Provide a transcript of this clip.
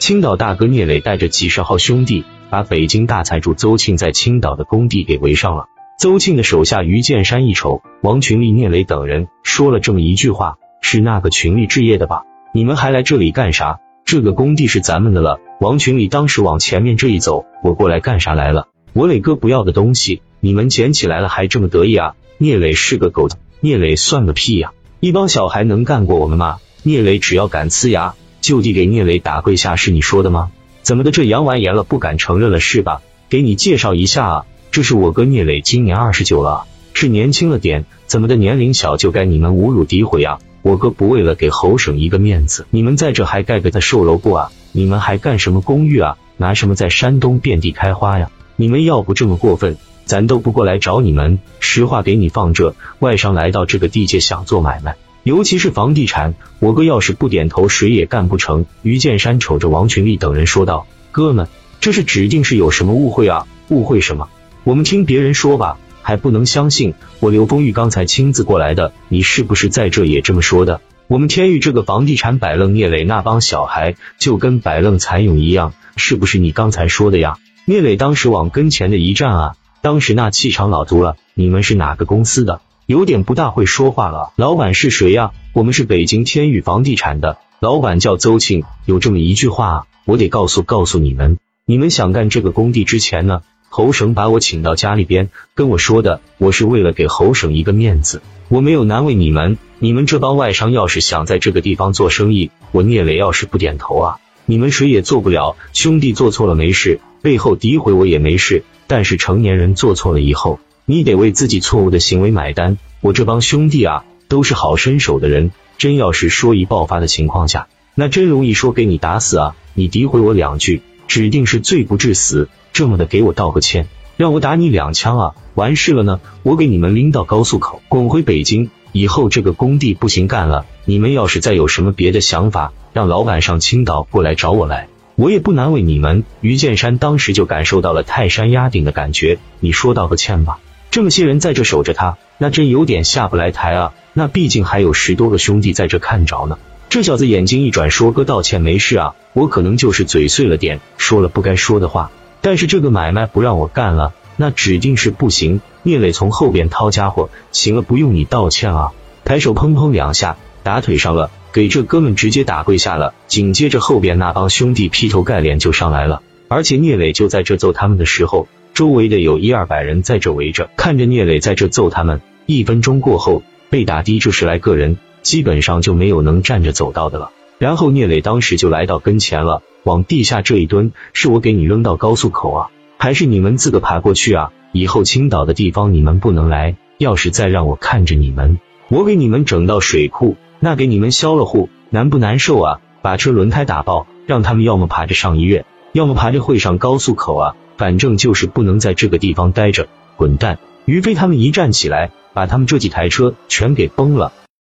青岛大哥聂磊带着几十号兄弟，把北京大财主邹庆在青岛的工地给围上了。邹庆的手下于建山一瞅，王群力、聂磊等人说了这么一句话：“是那个群力置业的吧？你们还来这里干啥？这个工地是咱们的了。”王群力当时往前面这一走：“我过来干啥来了？我磊哥不要的东西，你们捡起来了还这么得意啊？”聂磊是个狗，聂磊算个屁呀！一帮小孩能干过我们吗？聂磊只要敢呲牙，就地给聂磊打跪下，是你说的吗？怎么的，这扬完言了，不敢承认了是吧？给你介绍一下啊，这是我哥聂磊，今年二十九了，是年轻了点，怎么的年龄小就该你们侮辱诋毁啊？我哥不为了给侯省一个面子，你们在这还盖个他售楼部啊？你们还干什么公寓啊？拿什么在山东遍地开花呀？你们要不这么过分？咱都不过来找你们，实话给你放这。外商来到这个地界想做买卖，尤其是房地产，我哥要是不点头，谁也干不成。于建山瞅着王群力等人说道：“哥们，这是指定是有什么误会啊？误会什么？我们听别人说吧，还不能相信。我刘丰玉刚才亲自过来的，你是不是在这也这么说的？我们天域这个房地产摆愣聂磊那帮小孩，就跟摆愣蚕蛹一样，是不是你刚才说的呀？聂磊当时往跟前的一站啊。”当时那气场老足了，你们是哪个公司的？有点不大会说话了。老板是谁呀？我们是北京天宇房地产的，老板叫邹庆。有这么一句话，我得告诉告诉你们。你们想干这个工地之前呢，侯省把我请到家里边，跟我说的，我是为了给侯省一个面子，我没有难为你们。你们这帮外商要是想在这个地方做生意，我聂磊要是不点头啊，你们谁也做不了。兄弟做错了没事，背后诋毁我也没事。但是成年人做错了以后，你得为自己错误的行为买单。我这帮兄弟啊，都是好身手的人，真要是说一爆发的情况下，那真容易说给你打死啊！你诋毁我两句，指定是罪不至死。这么的，给我道个歉，让我打你两枪啊！完事了呢，我给你们拎到高速口，滚回北京。以后这个工地不行干了，你们要是再有什么别的想法，让老板上青岛过来找我来。我也不难为你们。于建山当时就感受到了泰山压顶的感觉。你说道个歉吧，这么些人在这守着他，那真有点下不来台啊。那毕竟还有十多个兄弟在这看着呢。这小子眼睛一转，说：“哥道歉没事啊，我可能就是嘴碎了点，说了不该说的话。但是这个买卖不让我干了，那指定是不行。”聂磊从后边掏家伙，行了，不用你道歉啊。抬手砰砰两下打腿上了。给这哥们直接打跪下了，紧接着后边那帮兄弟劈头盖脸就上来了，而且聂磊就在这揍他们的时候，周围的有一二百人在这围着，看着聂磊在这揍他们。一分钟过后，被打的这十来个人，基本上就没有能站着走道的了。然后聂磊当时就来到跟前了，往地下这一蹲，是我给你扔到高速口啊，还是你们自个爬过去啊？以后青岛的地方你们不能来，要是再让我看着你们，我给你们整到水库。那给你们销了户，难不难受啊？把车轮胎打爆，让他们要么爬着上医院，要么爬着会上高速口啊！反正就是不能在这个地方待着，滚蛋！于飞他们一站起来，把他们这几台车全给崩了。